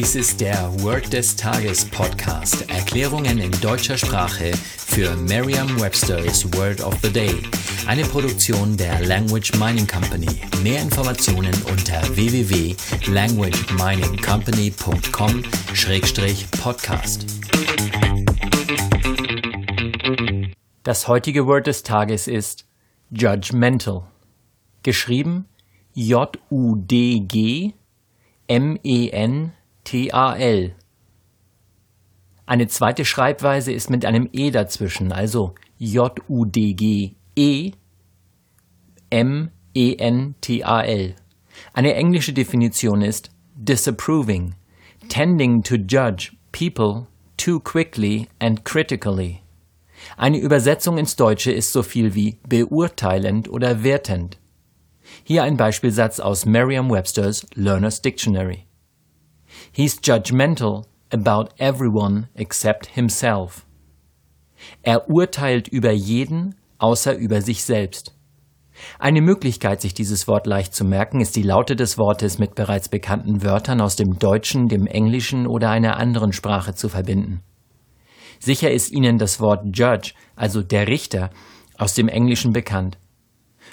Dies ist der Word des Tages Podcast. Erklärungen in deutscher Sprache für Merriam-Webster's Word of the Day. Eine Produktion der Language Mining Company. Mehr Informationen unter www.languageminingcompany.com-podcast. Das heutige Word des Tages ist judgmental. Geschrieben J-U-D-G M-E-N-T-A-L. Eine zweite Schreibweise ist mit einem E dazwischen, also J-U-D-G-E M-E-N-T-A-L. Eine englische Definition ist disapproving, tending to judge people too quickly and critically. Eine Übersetzung ins Deutsche ist so viel wie beurteilend oder wertend. Hier ein Beispielsatz aus Merriam-Webster's Learner's Dictionary. He's judgmental about everyone except himself. Er urteilt über jeden, außer über sich selbst. Eine Möglichkeit, sich dieses Wort leicht zu merken, ist die Laute des Wortes mit bereits bekannten Wörtern aus dem Deutschen, dem Englischen oder einer anderen Sprache zu verbinden. Sicher ist Ihnen das Wort Judge, also der Richter, aus dem Englischen bekannt.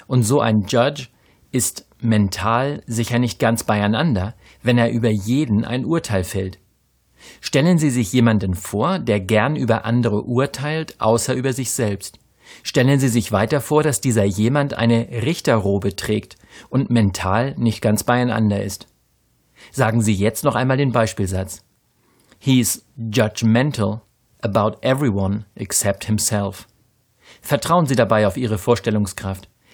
Und so ein Judge ist mental sicher nicht ganz beieinander, wenn er über jeden ein Urteil fällt. Stellen Sie sich jemanden vor, der gern über andere urteilt, außer über sich selbst. Stellen Sie sich weiter vor, dass dieser jemand eine Richterrobe trägt und mental nicht ganz beieinander ist. Sagen Sie jetzt noch einmal den Beispielsatz. He's judgmental about everyone except himself. Vertrauen Sie dabei auf Ihre Vorstellungskraft.